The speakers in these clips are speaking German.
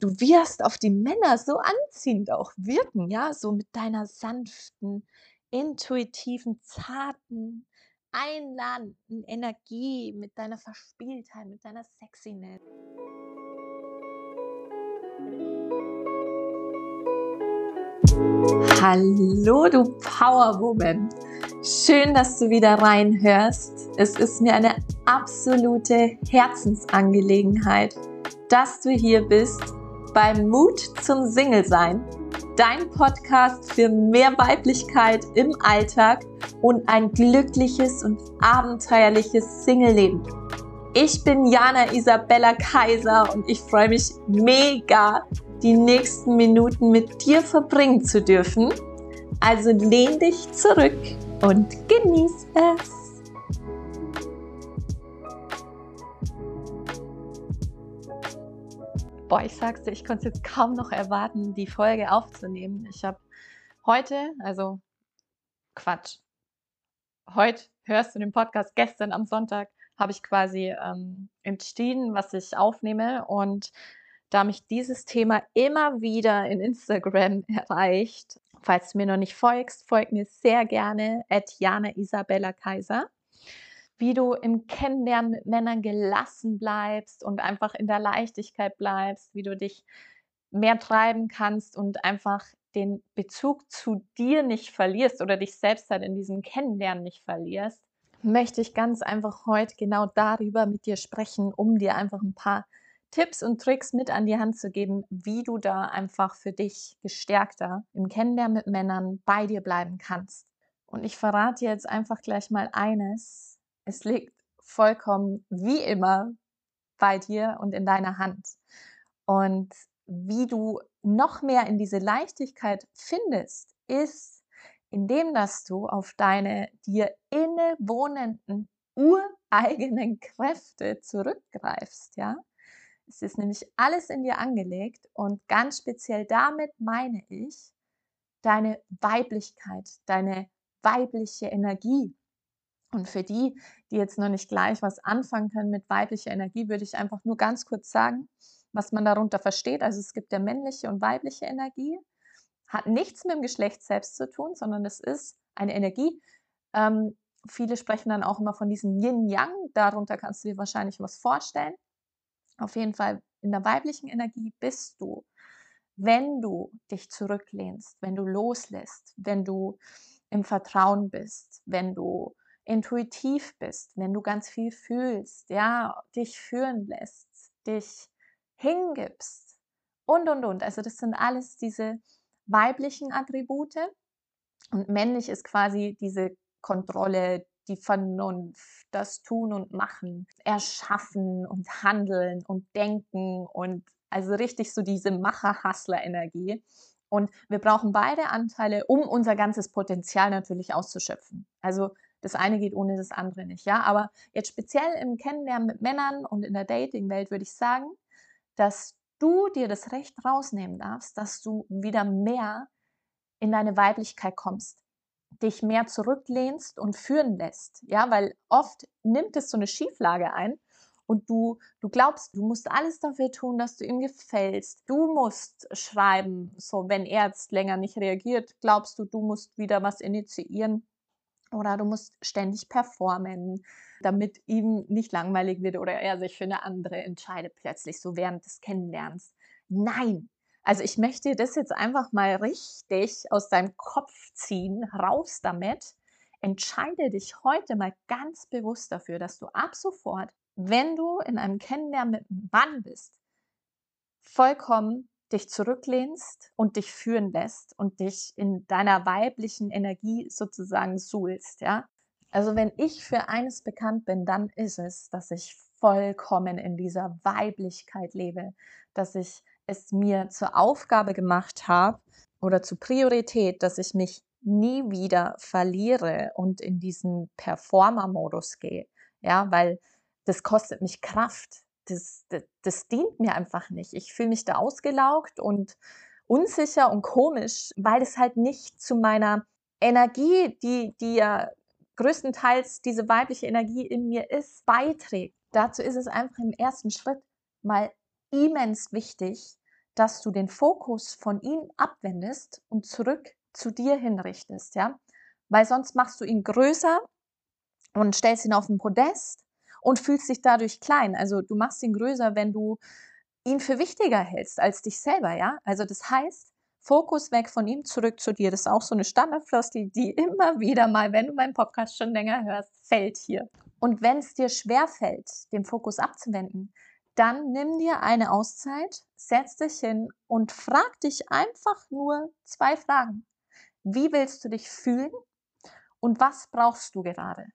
du wirst auf die Männer so anziehend auch wirken, ja, so mit deiner sanften, intuitiven, zarten, einladenden Energie, mit deiner Verspieltheit, mit deiner Sexiness. Hallo, du Powerwoman. Schön, dass du wieder reinhörst. Es ist mir eine absolute Herzensangelegenheit, dass du hier bist beim Mut zum Single-Sein. Dein Podcast für mehr Weiblichkeit im Alltag und ein glückliches und abenteuerliches Single-Leben. Ich bin Jana Isabella Kaiser und ich freue mich mega, die nächsten Minuten mit dir verbringen zu dürfen. Also lehn dich zurück und genieß es. Boah, ich sag's dir, ich konnte es jetzt kaum noch erwarten, die Folge aufzunehmen. Ich habe heute, also Quatsch, heute hörst du den Podcast, gestern am Sonntag habe ich quasi ähm, entschieden, was ich aufnehme und da mich dieses Thema immer wieder in Instagram erreicht. Falls du mir noch nicht folgst, folg mir sehr gerne at Jana Isabella Kaiser. Wie du im Kennenlernen mit Männern gelassen bleibst und einfach in der Leichtigkeit bleibst, wie du dich mehr treiben kannst und einfach den Bezug zu dir nicht verlierst oder dich selbst halt in diesem Kennenlernen nicht verlierst, möchte ich ganz einfach heute genau darüber mit dir sprechen, um dir einfach ein paar Tipps und Tricks mit an die Hand zu geben, wie du da einfach für dich gestärkter im Kennenlernen mit Männern bei dir bleiben kannst. Und ich verrate dir jetzt einfach gleich mal eines. Es liegt vollkommen wie immer bei dir und in deiner Hand. Und wie du noch mehr in diese Leichtigkeit findest, ist, indem dass du auf deine dir innewohnenden ureigenen Kräfte zurückgreifst, ja? Es ist nämlich alles in dir angelegt und ganz speziell damit meine ich deine Weiblichkeit, deine weibliche Energie. Und für die, die jetzt noch nicht gleich was anfangen können mit weiblicher Energie, würde ich einfach nur ganz kurz sagen, was man darunter versteht. Also es gibt ja männliche und weibliche Energie, hat nichts mit dem Geschlecht selbst zu tun, sondern es ist eine Energie. Ähm, viele sprechen dann auch immer von diesem Yin-Yang. Darunter kannst du dir wahrscheinlich was vorstellen. Auf jeden Fall in der weiblichen Energie bist du, wenn du dich zurücklehnst, wenn du loslässt, wenn du im Vertrauen bist, wenn du intuitiv bist, wenn du ganz viel fühlst, ja, dich führen lässt, dich hingibst und und und. Also das sind alles diese weiblichen Attribute und männlich ist quasi diese Kontrolle, die Vernunft, das Tun und Machen, Erschaffen und Handeln und Denken und also richtig so diese Macher-Hustler-Energie. Und wir brauchen beide Anteile, um unser ganzes Potenzial natürlich auszuschöpfen. Also das eine geht ohne das andere nicht, ja. Aber jetzt speziell im Kennenlernen mit Männern und in der Dating-Welt würde ich sagen, dass du dir das Recht rausnehmen darfst, dass du wieder mehr in deine Weiblichkeit kommst dich mehr zurücklehnst und führen lässt. Ja, weil oft nimmt es so eine Schieflage ein und du, du glaubst, du musst alles dafür tun, dass du ihm gefällst. Du musst schreiben, so wenn er jetzt länger nicht reagiert, glaubst du, du musst wieder was initiieren oder du musst ständig performen, damit ihm nicht langweilig wird oder er sich für eine andere entscheidet plötzlich so während des Kennenlernens. Nein, also ich möchte das jetzt einfach mal richtig aus deinem Kopf ziehen, raus damit. Entscheide dich heute mal ganz bewusst dafür, dass du ab sofort, wenn du in einem Kennenlernen mit einem Mann bist, vollkommen dich zurücklehnst und dich führen lässt und dich in deiner weiblichen Energie sozusagen suhlst, ja. Also wenn ich für eines bekannt bin, dann ist es, dass ich vollkommen in dieser Weiblichkeit lebe, dass ich es mir zur Aufgabe gemacht habe oder zur Priorität, dass ich mich nie wieder verliere und in diesen Performer-Modus gehe. Ja, weil das kostet mich Kraft. Das, das, das dient mir einfach nicht. Ich fühle mich da ausgelaugt und unsicher und komisch, weil es halt nicht zu meiner Energie, die, die ja größtenteils diese weibliche Energie in mir ist, beiträgt. Dazu ist es einfach im ersten Schritt mal immens wichtig, dass du den Fokus von ihm abwendest und zurück zu dir hinrichtest, ja? Weil sonst machst du ihn größer und stellst ihn auf den Podest und fühlst dich dadurch klein. Also du machst ihn größer, wenn du ihn für wichtiger hältst als dich selber, ja? Also das heißt, Fokus weg von ihm, zurück zu dir. Das ist auch so eine Standardfloskel, die immer wieder mal, wenn du meinen Podcast schon länger hörst, fällt hier. Und wenn es dir schwer fällt, den Fokus abzuwenden, dann nimm dir eine Auszeit, setz dich hin und frag dich einfach nur zwei Fragen. Wie willst du dich fühlen und was brauchst du gerade?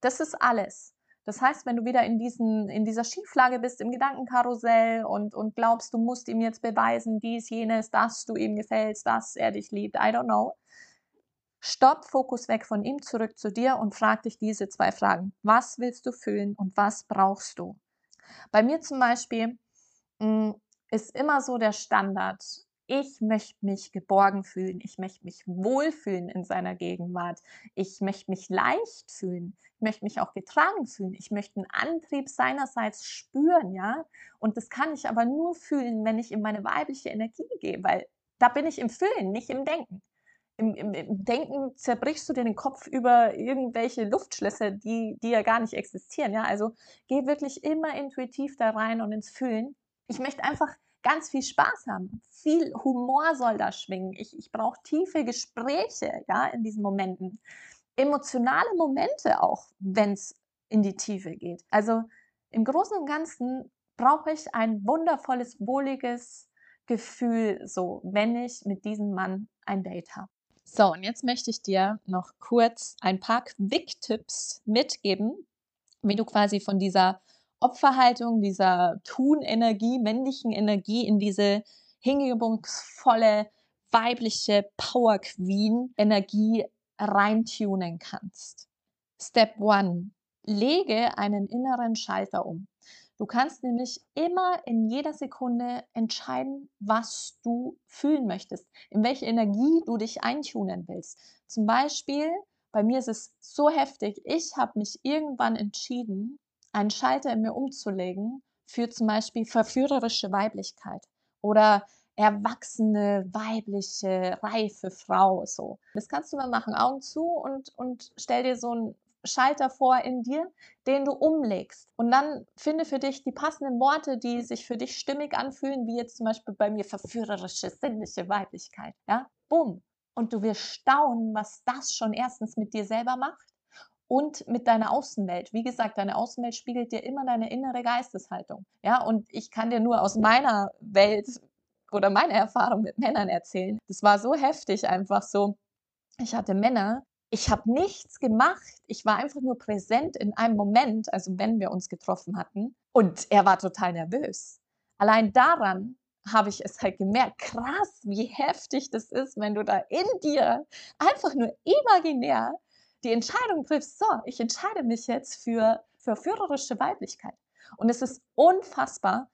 Das ist alles. Das heißt, wenn du wieder in, diesen, in dieser Schieflage bist, im Gedankenkarussell und, und glaubst, du musst ihm jetzt beweisen, dies, jenes, dass du ihm gefällst, dass er dich liebt, I don't know. Stopp, Fokus weg von ihm, zurück zu dir und frag dich diese zwei Fragen. Was willst du fühlen und was brauchst du? Bei mir zum Beispiel mh, mm, ist immer so der Standard, ich möchte mich geborgen fühlen, ich möchte mich wohlfühlen in seiner Gegenwart, ich möchte mich leicht fühlen, ich möchte mich auch getragen fühlen, ich möchte einen Antrieb seinerseits spüren, ja. Und das kann ich aber nur fühlen, wenn ich in meine weibliche Energie gehe, weil da bin ich im Fühlen, nicht im Denken. Im, im, im Denken zerbrichst du dir den Kopf über irgendwelche Luftschlösser, die, die ja gar nicht existieren, ja. Also geh wirklich immer intuitiv da rein und ins Fühlen. Ich möchte einfach ganz viel Spaß haben. Viel Humor soll da schwingen. Ich, ich brauche tiefe Gespräche ja, in diesen Momenten. Emotionale Momente auch, wenn es in die Tiefe geht. Also im Großen und Ganzen brauche ich ein wundervolles, wohliges Gefühl, so wenn ich mit diesem Mann ein Date habe. So, und jetzt möchte ich dir noch kurz ein paar Quick-Tipps mitgeben, wie du quasi von dieser Opferhaltung, dieser Tun-Energie, männlichen Energie in diese hingebungsvolle, weibliche Power Queen Energie reintunen kannst. Step one. Lege einen inneren Schalter um. Du kannst nämlich immer in jeder Sekunde entscheiden, was du fühlen möchtest, in welche Energie du dich eintunen willst. Zum Beispiel, bei mir ist es so heftig, ich habe mich irgendwann entschieden, einen Schalter in mir umzulegen für zum Beispiel verführerische Weiblichkeit oder erwachsene, weibliche, reife Frau. So. Das kannst du mal machen, Augen zu und, und stell dir so einen Schalter vor in dir, den du umlegst. Und dann finde für dich die passenden Worte, die sich für dich stimmig anfühlen, wie jetzt zum Beispiel bei mir verführerische, sinnliche Weiblichkeit. Ja, bumm. Und du wirst staunen, was das schon erstens mit dir selber macht und mit deiner Außenwelt. Wie gesagt, deine Außenwelt spiegelt dir immer deine innere Geisteshaltung. Ja, und ich kann dir nur aus meiner Welt oder meiner Erfahrung mit Männern erzählen. Das war so heftig einfach so. Ich hatte Männer, ich habe nichts gemacht. Ich war einfach nur präsent in einem Moment, also wenn wir uns getroffen hatten. Und er war total nervös. Allein daran habe ich es halt gemerkt, krass, wie heftig das ist, wenn du da in dir einfach nur imaginär die Entscheidung triffst, so, ich entscheide mich jetzt für verführerische Weiblichkeit. Und es ist unfassbar,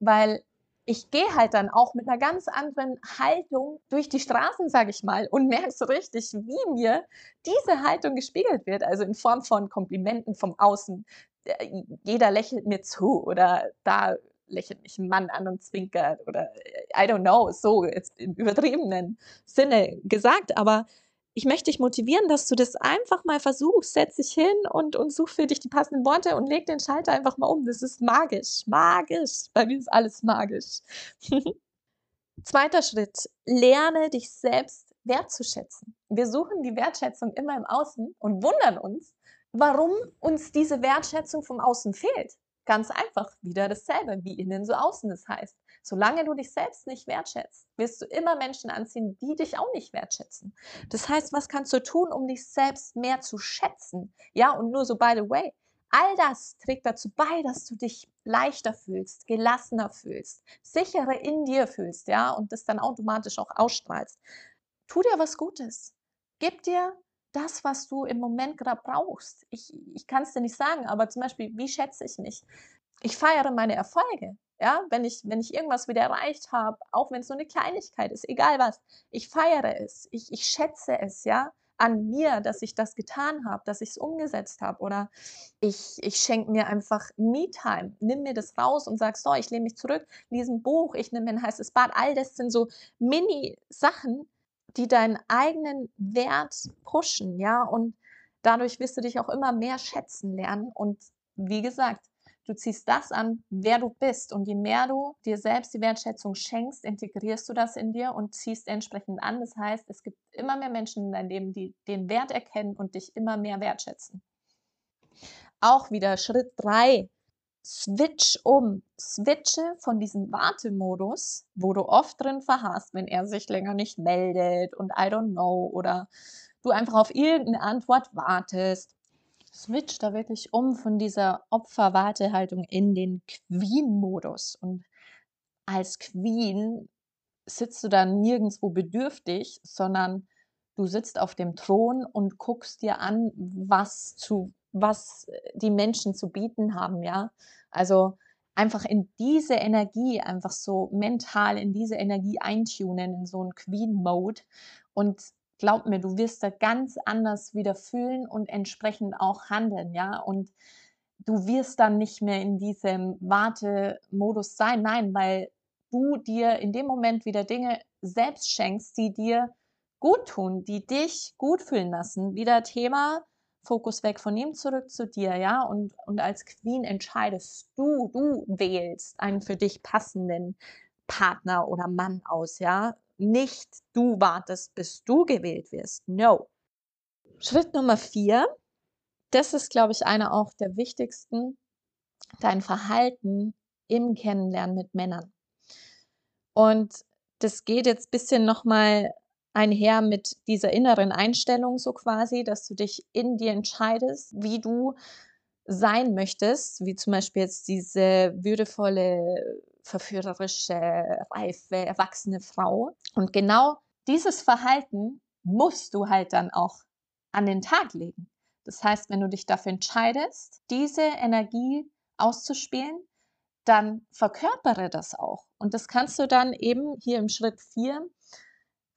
weil ich gehe halt dann auch mit einer ganz anderen Haltung durch die Straßen, sage ich mal, und merke so richtig, wie mir diese Haltung gespiegelt wird, also in Form von Komplimenten vom Außen. Äh, jeder lächelt mir zu oder da lächelt mich ein Mann an und zwinkert oder äh, I don't know, so jetzt im übertriebenen Sinne gesagt, aber ich möchte dich motivieren, dass du das einfach mal versuchst. Setz dich hin und, und such für dich die passenden Worte und leg den Schalter einfach mal um. Das ist magisch. Magisch. Bei mir ist alles magisch. Zweiter Schritt. Lerne dich selbst wertzuschätzen. Wir suchen die Wertschätzung immer im Außen und wundern uns, warum uns diese Wertschätzung vom Außen fehlt. Ganz einfach, wieder dasselbe, wie innen so außen es das heißt. Solange du dich selbst nicht wertschätzt, wirst du immer Menschen anziehen, die dich auch nicht wertschätzen. Das heißt, was kannst du tun, um dich selbst mehr zu schätzen? Ja, und nur so, by the way, all das trägt dazu bei, dass du dich leichter fühlst, gelassener fühlst, sicherer in dir fühlst, ja, und das dann automatisch auch ausstrahlst. Tu dir was Gutes. Gib dir das, was du im Moment gerade brauchst. Ich, ich kann es dir nicht sagen, aber zum Beispiel, wie schätze ich mich? Ich feiere meine Erfolge. Ja, wenn ich, wenn ich irgendwas wieder erreicht habe, auch wenn es so eine Kleinigkeit ist, egal was, ich feiere es, ich, ich schätze es, ja, an mir, dass ich das getan habe, dass ich es umgesetzt habe. Oder ich, ich schenke mir einfach Me-Time, nimm mir das raus und sag, so, ich lehne mich zurück, lese ein Buch, ich nehme ein heißes Bad. All das sind so Mini-Sachen, die deinen eigenen Wert pushen, ja. Und dadurch wirst du dich auch immer mehr schätzen lernen. Und wie gesagt, Du ziehst das an, wer du bist. Und je mehr du dir selbst die Wertschätzung schenkst, integrierst du das in dir und ziehst entsprechend an. Das heißt, es gibt immer mehr Menschen in deinem Leben, die den Wert erkennen und dich immer mehr wertschätzen. Auch wieder Schritt drei. Switch um. Switche von diesem Wartemodus, wo du oft drin verharrst, wenn er sich länger nicht meldet und I don't know oder du einfach auf irgendeine Antwort wartest switch da wirklich um von dieser Opferwartehaltung in den Queen-Modus. Und als Queen sitzt du dann nirgendwo bedürftig, sondern du sitzt auf dem Thron und guckst dir an, was zu, was die Menschen zu bieten haben, ja. Also einfach in diese Energie, einfach so mental in diese Energie eintunen, in so einen Queen-Mode und glaub mir, du wirst da ganz anders wieder fühlen und entsprechend auch handeln, ja. Und du wirst dann nicht mehr in diesem Wartemodus sein. Nein, weil du dir in dem Moment wieder Dinge selbst schenkst, die dir gut tun, die dich gut fühlen lassen. Wieder Thema Fokus weg von ihm zurück zu dir, ja. Und, und als Queen entscheidest du, du wählst einen für dich passenden Partner oder Mann aus, ja nicht du wartest, bis du gewählt wirst. No. Schritt Nummer vier, das ist, glaube ich, einer auch der wichtigsten, dein Verhalten im Kennenlernen mit Männern. Und das geht jetzt ein bisschen nochmal einher mit dieser inneren Einstellung so quasi, dass du dich in dir entscheidest, wie du sein möchtest, wie zum Beispiel jetzt diese würdevolle verführerische, reife, erwachsene Frau. Und genau dieses Verhalten musst du halt dann auch an den Tag legen. Das heißt, wenn du dich dafür entscheidest, diese Energie auszuspielen, dann verkörpere das auch. Und das kannst du dann eben hier im Schritt 4,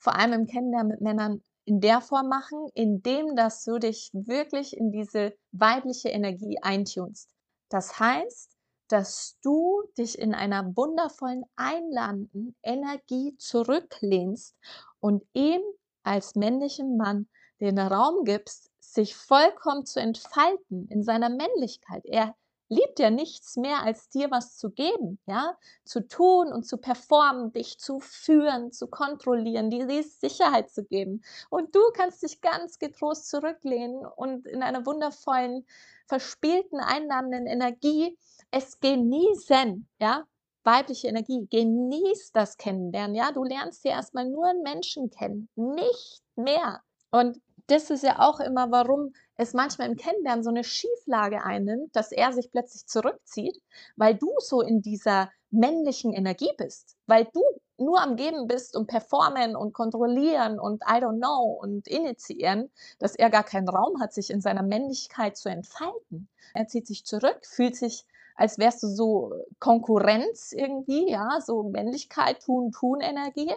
vor allem im Kennenlernen mit Männern, in der Form machen, indem dass du dich wirklich in diese weibliche Energie eintunst. Das heißt, dass du dich in einer wundervollen, einladenden Energie zurücklehnst und ihm als männlichem Mann den Raum gibst, sich vollkommen zu entfalten in seiner Männlichkeit. Er liebt ja nichts mehr, als dir was zu geben, ja, zu tun und zu performen, dich zu führen, zu kontrollieren, dir die Sicherheit zu geben. Und du kannst dich ganz getrost zurücklehnen und in einer wundervollen, verspielten, einladenden Energie es genießen, ja, weibliche Energie, genieß das Kennenlernen, ja, du lernst ja erstmal nur einen Menschen kennen, nicht mehr. Und das ist ja auch immer, warum es manchmal im Kennenlernen so eine Schieflage einnimmt, dass er sich plötzlich zurückzieht, weil du so in dieser männlichen Energie bist, weil du nur am Geben bist und performen und kontrollieren und I don't know und initiieren, dass er gar keinen Raum hat, sich in seiner Männlichkeit zu entfalten. Er zieht sich zurück, fühlt sich als wärst du so Konkurrenz irgendwie, ja, so Männlichkeit, Tun, Tun-Energie.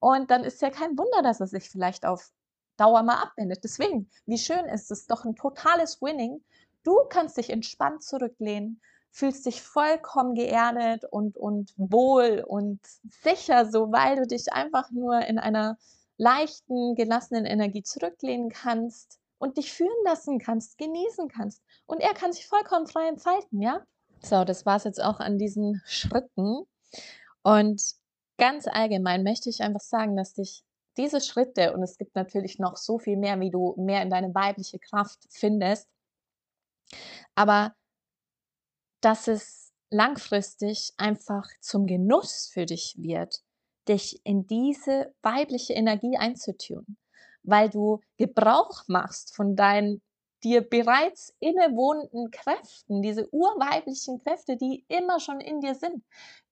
Und dann ist ja kein Wunder, dass er sich vielleicht auf Dauer mal abwendet. Deswegen, wie schön ist es doch ein totales Winning. Du kannst dich entspannt zurücklehnen, fühlst dich vollkommen geerdet und, und wohl und sicher, so weil du dich einfach nur in einer leichten, gelassenen Energie zurücklehnen kannst und dich führen lassen kannst, genießen kannst. Und er kann sich vollkommen frei entfalten, ja? So, das war es jetzt auch an diesen Schritten. Und ganz allgemein möchte ich einfach sagen, dass dich diese Schritte, und es gibt natürlich noch so viel mehr, wie du mehr in deine weibliche Kraft findest, aber dass es langfristig einfach zum Genuss für dich wird, dich in diese weibliche Energie einzutun, weil du Gebrauch machst von deinen dir bereits innewohnenden Kräften, diese urweiblichen Kräfte, die immer schon in dir sind,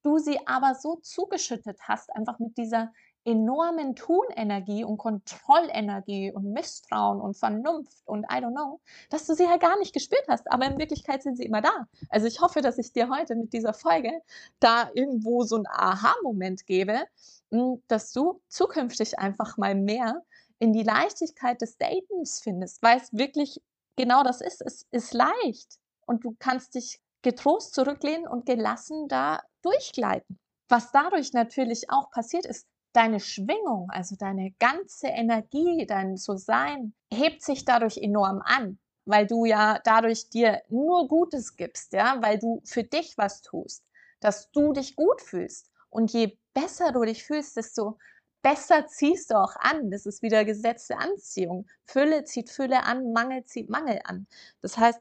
du sie aber so zugeschüttet hast, einfach mit dieser enormen Tunenergie und Kontrollenergie und Misstrauen und Vernunft und I don't know, dass du sie halt gar nicht gespürt hast, aber in Wirklichkeit sind sie immer da. Also ich hoffe, dass ich dir heute mit dieser Folge da irgendwo so ein Aha-Moment gebe, hm, dass du zukünftig einfach mal mehr in die Leichtigkeit des Datens findest, weil es wirklich genau das ist. Es ist leicht und du kannst dich getrost zurücklehnen und gelassen da durchgleiten. Was dadurch natürlich auch passiert ist, deine Schwingung, also deine ganze Energie, dein So-Sein, hebt sich dadurch enorm an, weil du ja dadurch dir nur Gutes gibst, ja, weil du für dich was tust, dass du dich gut fühlst. Und je besser du dich fühlst, desto besser ziehst du auch an. Das ist wieder Gesetz der Anziehung. Fülle zieht Fülle an, Mangel zieht Mangel an. Das heißt,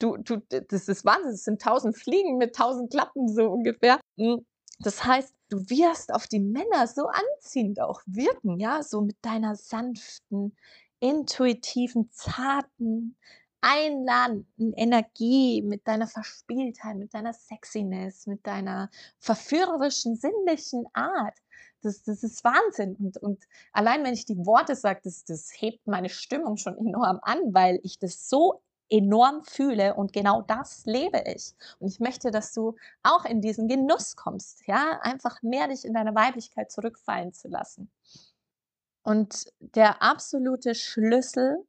du, du, das ist Wahnsinn, es sind tausend Fliegen mit tausend Klappen so ungefähr. Das heißt, du wirst auf die Männer so anziehend auch wirken, ja, so mit deiner sanften, intuitiven, zarten, einladenden Energie, mit deiner Verspieltheit, mit deiner Sexiness, mit deiner verführerischen, sinnlichen Art. Das, das ist Wahnsinn. Und, und allein wenn ich die Worte sage, das, das hebt meine Stimmung schon enorm an, weil ich das so enorm fühle und genau das lebe ich. Und ich möchte, dass du auch in diesen Genuss kommst, ja, einfach mehr dich in deine Weiblichkeit zurückfallen zu lassen. Und der absolute Schlüssel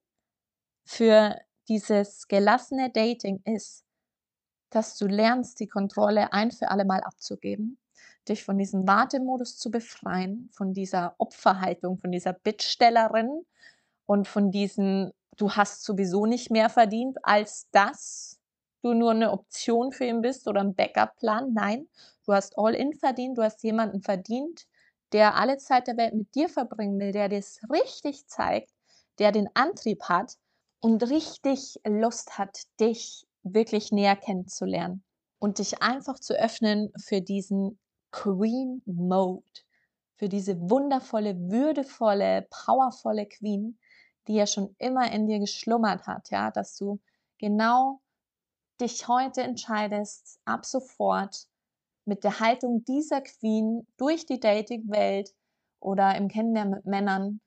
für dieses gelassene Dating ist, dass du lernst, die Kontrolle ein für alle Mal abzugeben, dich von diesem Wartemodus zu befreien, von dieser Opferhaltung, von dieser Bittstellerin und von diesem du hast sowieso nicht mehr verdient, als dass du nur eine Option für ihn bist oder ein Backup-Plan. Nein, du hast All-In verdient, du hast jemanden verdient, der alle Zeit der Welt mit dir verbringen will, der dir es richtig zeigt, der den Antrieb hat und richtig Lust hat, dich wirklich näher kennenzulernen und dich einfach zu öffnen für diesen Queen Mode, für diese wundervolle, würdevolle, powervolle Queen, die ja schon immer in dir geschlummert hat, ja, dass du genau dich heute entscheidest, ab sofort mit der Haltung dieser Queen durch die Dating-Welt oder im Kennenlernen mit Männern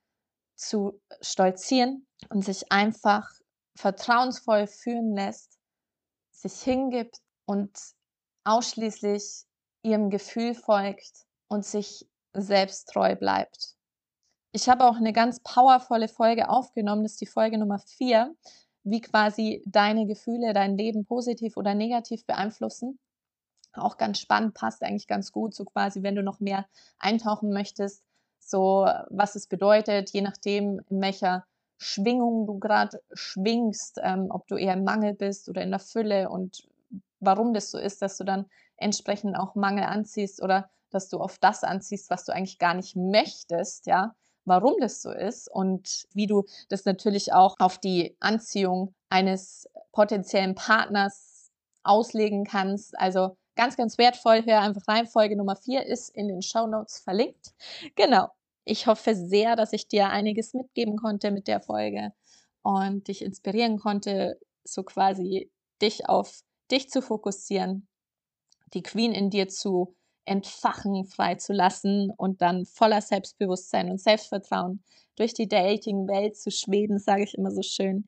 zu stolzieren und sich einfach vertrauensvoll führen lässt, sich hingibt und ausschließlich ihrem Gefühl folgt und sich selbst treu bleibt. Ich habe auch eine ganz powervolle Folge aufgenommen, das ist die Folge Nummer vier, wie quasi deine Gefühle dein Leben positiv oder negativ beeinflussen. Auch ganz spannend, passt eigentlich ganz gut, so quasi, wenn du noch mehr eintauchen möchtest, so was es bedeutet, je nachdem, in welcher Schwingung du gerade schwingst, ähm, ob du eher im Mangel bist oder in der Fülle und warum das so ist, dass du dann entsprechend auch Mangel anziehst oder dass du auf das anziehst, was du eigentlich gar nicht möchtest, ja warum das so ist und wie du das natürlich auch auf die Anziehung eines potenziellen Partners auslegen kannst. Also ganz, ganz wertvoll. Hör einfach rein. Folge Nummer vier ist in den Show Notes verlinkt. Genau. Ich hoffe sehr, dass ich dir einiges mitgeben konnte mit der Folge und dich inspirieren konnte, so quasi dich auf dich zu fokussieren, die Queen in dir zu entfachen, freizulassen und dann voller Selbstbewusstsein und Selbstvertrauen durch die Dating-Welt zu schweben, sage ich immer so schön.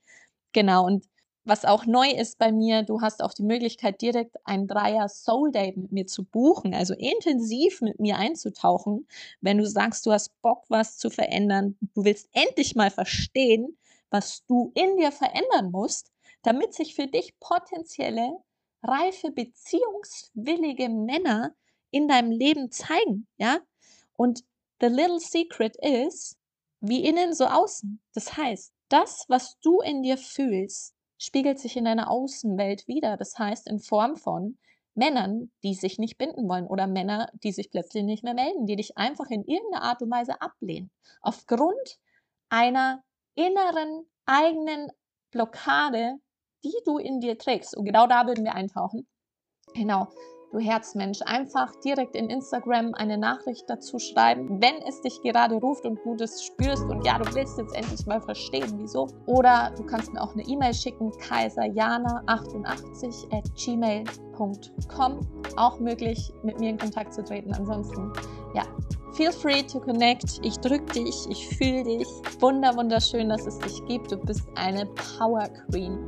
Genau, und was auch neu ist bei mir, du hast auch die Möglichkeit, direkt ein Dreier Soul Date mit mir zu buchen, also intensiv mit mir einzutauchen, wenn du sagst, du hast Bock, was zu verändern, du willst endlich mal verstehen, was du in dir verändern musst, damit sich für dich potenzielle, reife, beziehungswillige Männer in deinem Leben zeigen, ja? Und the little secret is, wie innen so außen. Das heißt, das, was du in dir fühlst, spiegelt sich in deiner Außenwelt wieder. Das heißt, in Form von Männern, die sich nicht binden wollen oder Männer, die sich plötzlich nicht mehr melden, die dich einfach in irgendeiner Art und Weise ablehnen. Aufgrund einer inneren eigenen Blockade, die du in dir trägst. Und genau da würden wir eintauchen. Genau du Herzmensch, einfach direkt in Instagram eine Nachricht dazu schreiben, wenn es dich gerade ruft und du das spürst und ja, du willst jetzt endlich mal verstehen, wieso. Oder du kannst mir auch eine E-Mail schicken, kaiserjana88 at gmail.com. Auch möglich, mit mir in Kontakt zu treten. Ansonsten, ja, feel free to connect. Ich drück dich, ich fühle dich. Wunder, wunderschön, dass es dich gibt. Du bist eine Power Queen.